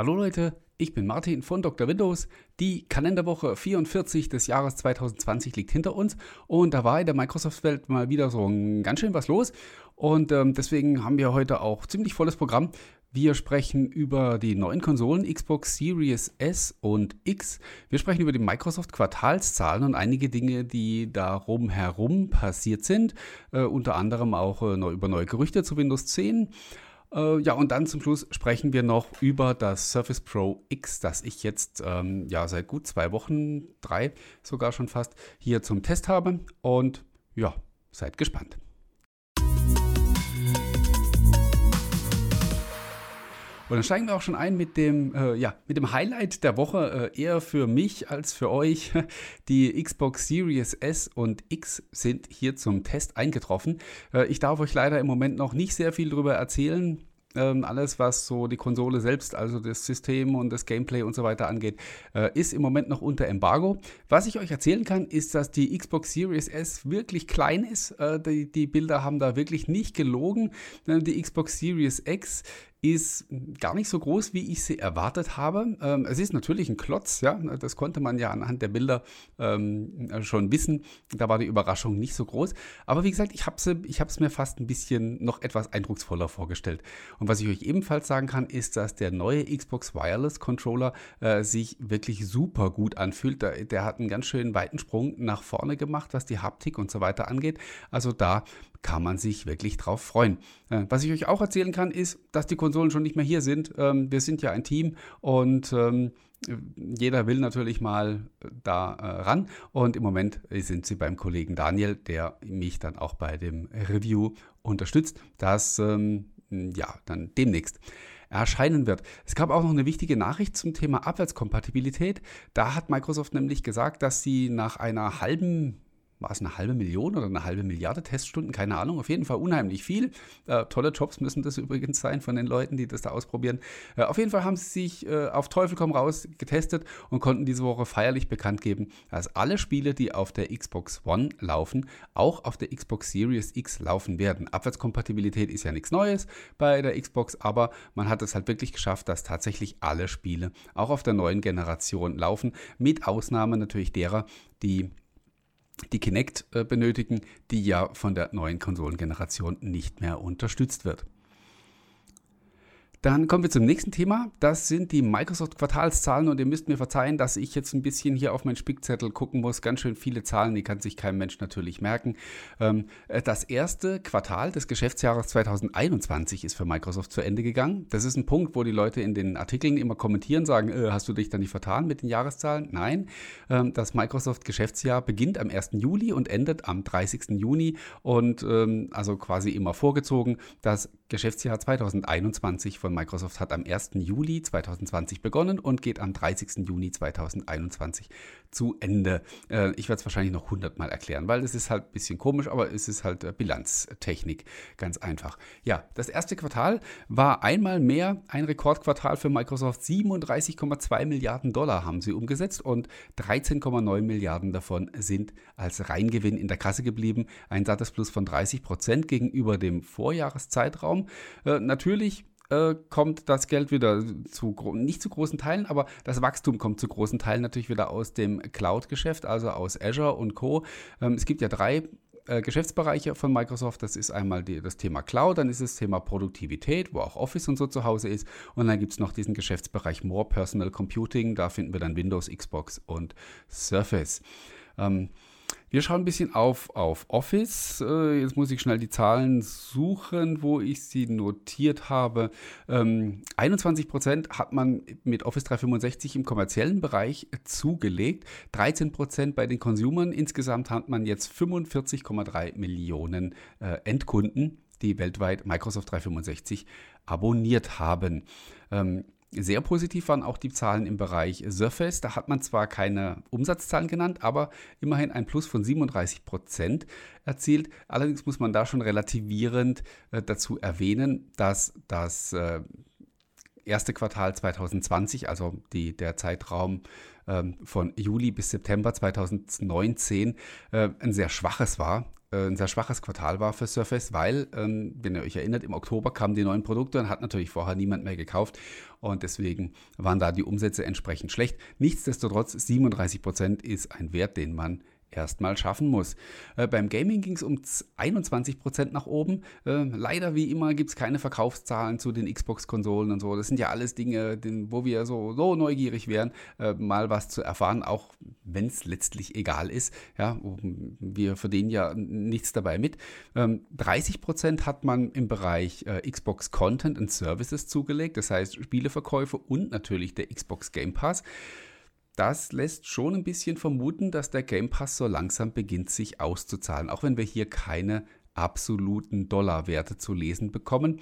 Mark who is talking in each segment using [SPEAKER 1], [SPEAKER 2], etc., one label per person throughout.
[SPEAKER 1] Hallo Leute, ich bin Martin von Dr. Windows. Die Kalenderwoche 44 des Jahres 2020 liegt hinter uns und da war in der Microsoft-Welt mal wieder so ein ganz schön was los und ähm, deswegen haben wir heute auch ziemlich volles Programm. Wir sprechen über die neuen Konsolen Xbox Series S und X. Wir sprechen über die Microsoft Quartalszahlen und einige Dinge, die darum herum passiert sind. Äh, unter anderem auch äh, über neue Gerüchte zu Windows 10. Äh, ja, und dann zum Schluss sprechen wir noch über das Surface Pro X, das ich jetzt ähm, ja seit gut zwei Wochen, drei sogar schon fast, hier zum Test habe. Und ja, seid gespannt. Und dann steigen wir auch schon ein mit dem, äh, ja, mit dem Highlight der Woche, äh, eher für mich als für euch. Die Xbox Series S und X sind hier zum Test eingetroffen. Äh, ich darf euch leider im Moment noch nicht sehr viel darüber erzählen. Ähm, alles, was so die Konsole selbst, also das System und das Gameplay und so weiter angeht, äh, ist im Moment noch unter Embargo. Was ich euch erzählen kann, ist, dass die Xbox Series S wirklich klein ist. Äh, die, die, Bilder haben da wirklich nicht gelogen. Äh, die Xbox Series X ist gar nicht so groß, wie ich sie erwartet habe. Ähm, es ist natürlich ein Klotz, ja, das konnte man ja anhand der Bilder ähm, schon wissen. Da war die Überraschung nicht so groß. Aber wie gesagt, ich habe es mir fast ein bisschen noch etwas eindrucksvoller vorgestellt. Und was ich euch ebenfalls sagen kann, ist, dass der neue Xbox Wireless Controller äh, sich wirklich super gut anfühlt. Der, der hat einen ganz schön weiten Sprung nach vorne gemacht, was die Haptik und so weiter angeht. Also da kann man sich wirklich drauf freuen. Äh, was ich euch auch erzählen kann, ist, dass die Konsolen schon nicht mehr hier sind. Ähm, wir sind ja ein Team und ähm, jeder will natürlich mal äh, da äh, ran. Und im Moment sind sie beim Kollegen Daniel, der mich dann auch bei dem Review unterstützt, das ähm, ja dann demnächst erscheinen wird. Es gab auch noch eine wichtige Nachricht zum Thema Abwärtskompatibilität. Da hat Microsoft nämlich gesagt, dass sie nach einer halben war es eine halbe Million oder eine halbe Milliarde Teststunden, keine Ahnung, auf jeden Fall unheimlich viel. Äh, tolle Jobs müssen das übrigens sein von den Leuten, die das da ausprobieren. Äh, auf jeden Fall haben sie sich äh, auf Teufel komm raus getestet und konnten diese Woche feierlich bekannt geben, dass alle Spiele, die auf der Xbox One laufen, auch auf der Xbox Series X laufen werden. Abwärtskompatibilität ist ja nichts Neues bei der Xbox, aber man hat es halt wirklich geschafft, dass tatsächlich alle Spiele auch auf der neuen Generation laufen, mit Ausnahme natürlich derer, die die Kinect äh, benötigen, die ja von der neuen Konsolengeneration nicht mehr unterstützt wird. Dann kommen wir zum nächsten Thema. Das sind die Microsoft-Quartalszahlen und ihr müsst mir verzeihen, dass ich jetzt ein bisschen hier auf meinen Spickzettel gucken muss. Ganz schön viele Zahlen, die kann sich kein Mensch natürlich merken. Ähm, äh, das erste Quartal des Geschäftsjahres 2021 ist für Microsoft zu Ende gegangen. Das ist ein Punkt, wo die Leute in den Artikeln immer kommentieren, sagen, äh, hast du dich da nicht vertan mit den Jahreszahlen? Nein, ähm, das Microsoft-Geschäftsjahr beginnt am 1. Juli und endet am 30. Juni und ähm, also quasi immer vorgezogen. Das Geschäftsjahr 2021 von Microsoft hat am 1. Juli 2020 begonnen und geht am 30. Juni 2021 zu Ende. Äh, ich werde es wahrscheinlich noch 100 Mal erklären, weil es ist halt ein bisschen komisch, aber es ist halt äh, Bilanztechnik, ganz einfach. Ja, das erste Quartal war einmal mehr ein Rekordquartal für Microsoft. 37,2 Milliarden Dollar haben sie umgesetzt und 13,9 Milliarden davon sind als Reingewinn in der Kasse geblieben. Ein sattes Plus von 30 Prozent gegenüber dem Vorjahreszeitraum. Äh, natürlich äh, kommt das Geld wieder zu, nicht zu großen Teilen, aber das Wachstum kommt zu großen Teilen natürlich wieder aus dem Cloud-Geschäft, also aus Azure und Co. Ähm, es gibt ja drei äh, Geschäftsbereiche von Microsoft. Das ist einmal die, das Thema Cloud, dann ist das Thema Produktivität, wo auch Office und so zu Hause ist. Und dann gibt es noch diesen Geschäftsbereich More Personal Computing. Da finden wir dann Windows, Xbox und Surface. Ähm, wir schauen ein bisschen auf, auf Office. Äh, jetzt muss ich schnell die Zahlen suchen, wo ich sie notiert habe. Ähm, 21% hat man mit Office 365 im kommerziellen Bereich zugelegt, 13% bei den Consumern. Insgesamt hat man jetzt 45,3 Millionen äh, Endkunden, die weltweit Microsoft 365 abonniert haben. Ähm, sehr positiv waren auch die Zahlen im Bereich Surface. Da hat man zwar keine Umsatzzahlen genannt, aber immerhin ein Plus von 37 Prozent erzielt. Allerdings muss man da schon relativierend äh, dazu erwähnen, dass das äh, erste Quartal 2020, also die, der Zeitraum ähm, von Juli bis September 2019, äh, ein sehr schwaches war ein sehr schwaches Quartal war für Surface, weil, ähm, wenn ihr euch erinnert, im Oktober kamen die neuen Produkte und hat natürlich vorher niemand mehr gekauft und deswegen waren da die Umsätze entsprechend schlecht. Nichtsdestotrotz, 37 Prozent ist ein Wert, den man erstmal schaffen muss. Äh, beim Gaming ging es um 21% nach oben. Äh, leider wie immer gibt es keine Verkaufszahlen zu den Xbox-Konsolen und so. Das sind ja alles Dinge, wo wir so, so neugierig wären, äh, mal was zu erfahren, auch wenn es letztlich egal ist. Ja, wir verdienen ja nichts dabei mit. Ähm, 30% hat man im Bereich äh, Xbox Content and Services zugelegt, das heißt Spieleverkäufe und natürlich der Xbox Game Pass das lässt schon ein bisschen vermuten, dass der Game Pass so langsam beginnt, sich auszuzahlen, auch wenn wir hier keine absoluten Dollarwerte zu lesen bekommen.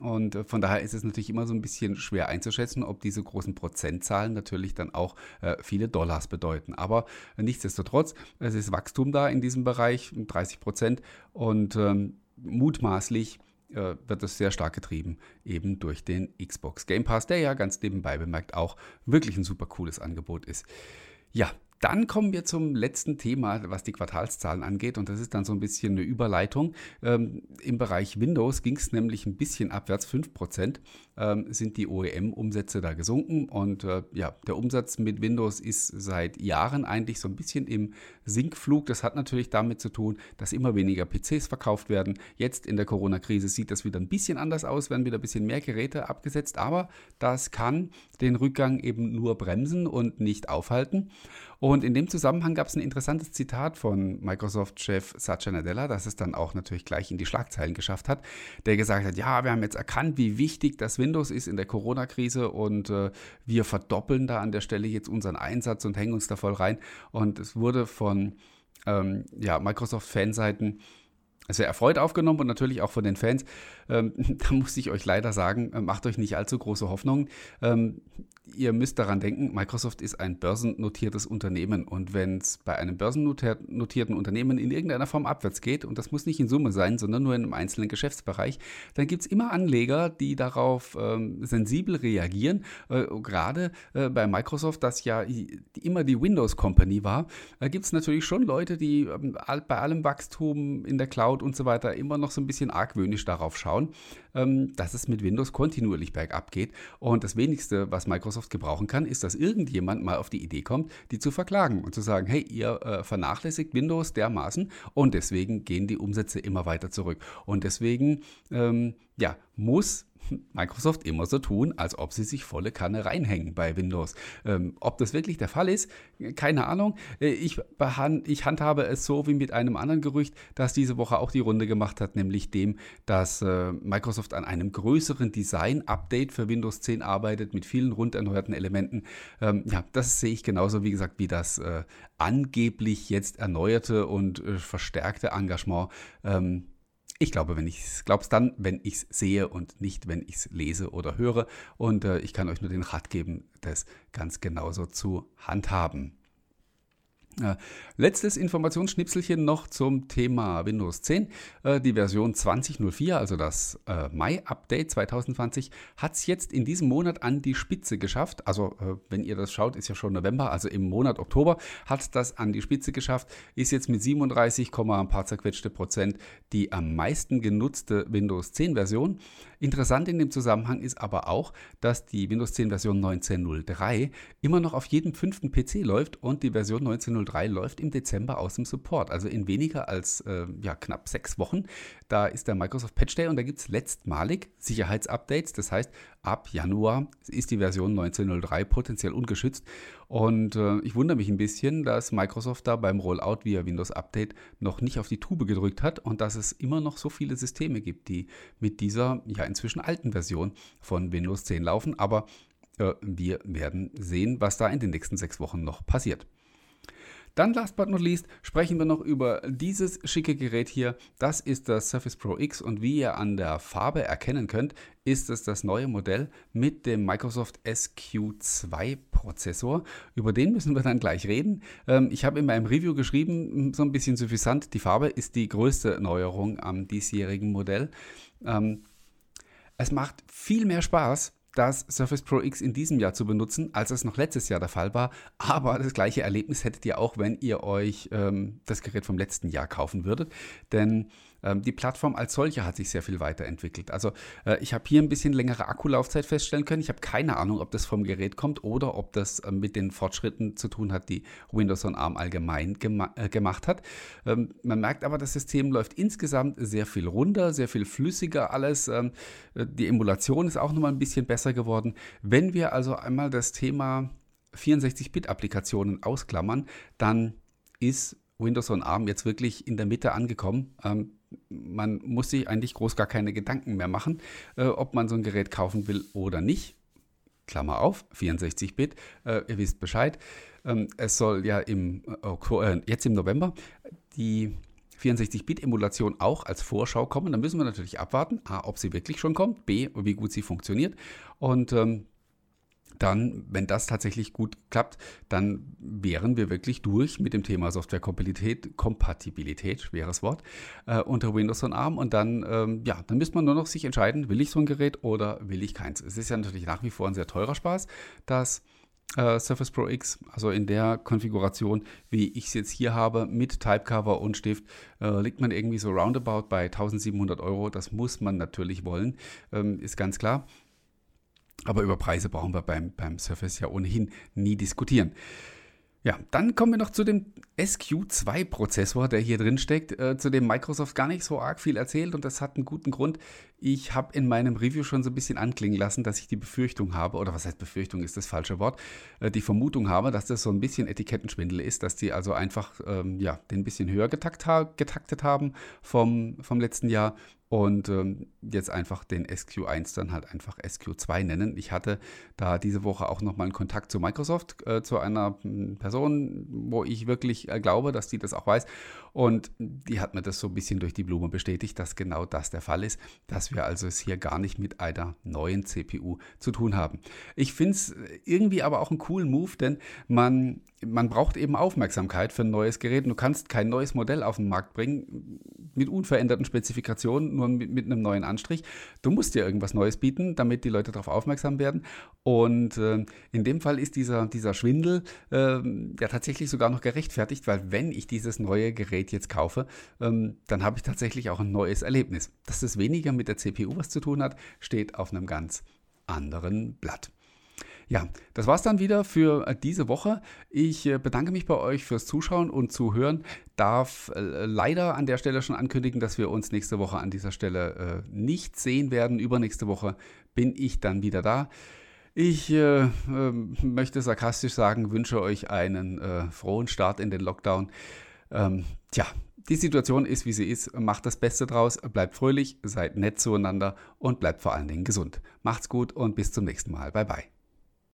[SPEAKER 1] Und äh, von daher ist es natürlich immer so ein bisschen schwer einzuschätzen, ob diese großen Prozentzahlen natürlich dann auch äh, viele Dollars bedeuten. Aber äh, nichtsdestotrotz, es ist Wachstum da in diesem Bereich, 30 Prozent. Und ähm, mutmaßlich äh, wird es sehr stark getrieben, eben durch den Xbox Game Pass, der ja ganz nebenbei bemerkt auch wirklich ein super cooles Angebot ist. Ja, dann kommen wir zum letzten Thema, was die Quartalszahlen angeht. Und das ist dann so ein bisschen eine Überleitung. Ähm, Im Bereich Windows ging es nämlich ein bisschen abwärts. 5% ähm, sind die OEM-Umsätze da gesunken. Und äh, ja, der Umsatz mit Windows ist seit Jahren eigentlich so ein bisschen im Sinkflug. Das hat natürlich damit zu tun, dass immer weniger PCs verkauft werden. Jetzt in der Corona-Krise sieht das wieder ein bisschen anders aus, werden wieder ein bisschen mehr Geräte abgesetzt. Aber das kann den Rückgang eben nur bremsen und nicht aufhalten. In dem Zusammenhang gab es ein interessantes Zitat von Microsoft-Chef Satya Nadella, das es dann auch natürlich gleich in die Schlagzeilen geschafft hat, der gesagt hat, ja, wir haben jetzt erkannt, wie wichtig das Windows ist in der Corona-Krise und äh, wir verdoppeln da an der Stelle jetzt unseren Einsatz und hängen uns da voll rein. Und es wurde von ähm, ja, Microsoft-Fanseiten sehr erfreut aufgenommen und natürlich auch von den Fans. Ähm, da muss ich euch leider sagen, äh, macht euch nicht allzu große Hoffnungen. Ähm, ihr müsst daran denken, Microsoft ist ein börsennotiertes Unternehmen und wenn es bei einem börsennotierten Unternehmen in irgendeiner Form abwärts geht, und das muss nicht in Summe sein, sondern nur in einem einzelnen Geschäftsbereich, dann gibt es immer Anleger, die darauf ähm, sensibel reagieren. Äh, gerade äh, bei Microsoft, das ja immer die Windows Company war, äh, gibt es natürlich schon Leute, die ähm, bei allem Wachstum in der Cloud und so weiter immer noch so ein bisschen argwöhnisch darauf schauen, ähm, dass es mit Windows kontinuierlich bergab geht. Und das wenigste, was Microsoft gebrauchen kann, ist, dass irgendjemand mal auf die Idee kommt, die zu verklagen und zu sagen, hey, ihr äh, vernachlässigt Windows dermaßen und deswegen gehen die Umsätze immer weiter zurück. Und deswegen, ähm, ja, muss Microsoft immer so tun, als ob sie sich volle Kanne reinhängen bei Windows. Ähm, ob das wirklich der Fall ist, keine Ahnung. Äh, ich, ich handhabe es so wie mit einem anderen Gerücht, das diese Woche auch die Runde gemacht hat, nämlich dem, dass äh, Microsoft an einem größeren Design-Update für Windows 10 arbeitet mit vielen rund erneuerten Elementen. Ähm, ja, das sehe ich genauso, wie gesagt, wie das äh, angeblich jetzt erneuerte und äh, verstärkte Engagement. Ähm, ich glaube, wenn ich es glaube es dann, wenn ich es sehe und nicht, wenn ich es lese oder höre. Und äh, ich kann euch nur den Rat geben, das ganz genauso zu handhaben. Äh, letztes Informationsschnipselchen noch zum Thema Windows 10. Äh, die Version 2004, also das äh, Mai-Update 2020, hat es jetzt in diesem Monat an die Spitze geschafft. Also, wenn ihr das schaut, ist ja schon November, also im Monat Oktober hat das an die Spitze geschafft. Ist jetzt mit 37, ein paar zerquetschte Prozent die am meisten genutzte Windows 10 Version. Interessant in dem Zusammenhang ist aber auch, dass die Windows 10 Version 19.03 immer noch auf jedem fünften PC läuft und die Version 19.03 läuft im Dezember aus dem Support. Also in weniger als äh, ja, knapp sechs Wochen. Da ist der Microsoft Patch Day und da gibt es letztmalig Sicherheitsupdates. Das heißt, ab Januar ist die Version 19.03 potenziell ungeschützt. Und äh, ich wundere mich ein bisschen, dass Microsoft da beim Rollout via Windows Update noch nicht auf die Tube gedrückt hat und dass es immer noch so viele Systeme gibt, die mit dieser ja inzwischen alten Version von Windows 10 laufen. Aber äh, wir werden sehen, was da in den nächsten sechs Wochen noch passiert. Dann last but not least sprechen wir noch über dieses schicke Gerät hier. Das ist das Surface Pro X und wie ihr an der Farbe erkennen könnt, ist es das neue Modell mit dem Microsoft SQ2 Prozessor. Über den müssen wir dann gleich reden. Ähm, ich habe in meinem Review geschrieben, so ein bisschen suffisant, die Farbe ist die größte Neuerung am diesjährigen Modell. Ähm, es macht viel mehr Spaß, das Surface Pro X in diesem Jahr zu benutzen, als es noch letztes Jahr der Fall war. Aber das gleiche Erlebnis hättet ihr auch, wenn ihr euch ähm, das Gerät vom letzten Jahr kaufen würdet. Denn die Plattform als solche hat sich sehr viel weiterentwickelt. Also äh, ich habe hier ein bisschen längere Akkulaufzeit feststellen können. Ich habe keine Ahnung, ob das vom Gerät kommt oder ob das äh, mit den Fortschritten zu tun hat, die Windows on ARM allgemein gema äh, gemacht hat. Ähm, man merkt aber, das System läuft insgesamt sehr viel runder, sehr viel flüssiger alles. Ähm, die Emulation ist auch nochmal ein bisschen besser geworden. Wenn wir also einmal das Thema 64-Bit-Applikationen ausklammern, dann ist Windows on ARM jetzt wirklich in der Mitte angekommen. Ähm, man muss sich eigentlich groß gar keine Gedanken mehr machen, äh, ob man so ein Gerät kaufen will oder nicht. Klammer auf, 64-Bit, äh, ihr wisst Bescheid. Ähm, es soll ja im, äh, jetzt im November die 64-Bit-Emulation auch als Vorschau kommen. Da müssen wir natürlich abwarten, A, ob sie wirklich schon kommt, B, wie gut sie funktioniert. Und ähm, dann, wenn das tatsächlich gut klappt, dann wären wir wirklich durch mit dem Thema Softwarekompatibilität, Kompatibilität, schweres Wort, äh, unter Windows und ARM. Und dann, ähm, ja, dann müsste man nur noch sich entscheiden, will ich so ein Gerät oder will ich keins. Es ist ja natürlich nach wie vor ein sehr teurer Spaß, das äh, Surface Pro X, also in der Konfiguration, wie ich es jetzt hier habe, mit Typecover und Stift, äh, liegt man irgendwie so roundabout bei 1700 Euro. Das muss man natürlich wollen, ähm, ist ganz klar. Aber über Preise brauchen wir beim, beim Surface ja ohnehin nie diskutieren. Ja, dann kommen wir noch zu dem SQ2-Prozessor, der hier drin steckt, äh, zu dem Microsoft gar nicht so arg viel erzählt und das hat einen guten Grund. Ich habe in meinem Review schon so ein bisschen anklingen lassen, dass ich die Befürchtung habe, oder was heißt Befürchtung ist das falsche Wort, äh, die Vermutung habe, dass das so ein bisschen Etikettenschwindel ist, dass die also einfach ähm, ja, den ein bisschen höher getakt ha getaktet haben vom, vom letzten Jahr und ähm, jetzt einfach den SQ1 dann halt einfach SQ2 nennen. Ich hatte da diese Woche auch nochmal einen Kontakt zu Microsoft, äh, zu einer hm, Person, wo ich wirklich äh, glaube, dass die das auch weiß. Und die hat mir das so ein bisschen durch die Blume bestätigt, dass genau das der Fall ist, dass wir also es hier gar nicht mit einer neuen CPU zu tun haben. Ich finde es irgendwie aber auch einen coolen Move, denn man, man braucht eben Aufmerksamkeit für ein neues Gerät. Du kannst kein neues Modell auf den Markt bringen mit unveränderten Spezifikationen nur mit, mit, einem neuen Anstrich. Du musst dir irgendwas Neues bieten, damit die Leute darauf aufmerksam werden. Und äh, in dem Fall ist dieser, dieser Schwindel äh, ja tatsächlich sogar noch gerechtfertigt, weil wenn ich dieses neue Gerät jetzt kaufe, ähm, dann habe ich tatsächlich auch ein neues Erlebnis. Dass das weniger mit der CPU was zu tun hat, steht auf einem ganz anderen Blatt. Ja, das war's dann wieder für äh, diese Woche. Ich äh, bedanke mich bei euch fürs Zuschauen und Zuhören. Darf äh, leider an der Stelle schon ankündigen, dass wir uns nächste Woche an dieser Stelle nicht sehen werden. Übernächste Woche bin ich dann wieder da. Ich äh, äh, möchte sarkastisch sagen, wünsche euch einen äh, frohen Start in den Lockdown. Ähm, tja, die Situation ist, wie sie ist. Macht das Beste draus, bleibt fröhlich, seid nett zueinander und bleibt vor allen Dingen gesund. Macht's gut und bis zum nächsten Mal. Bye bye.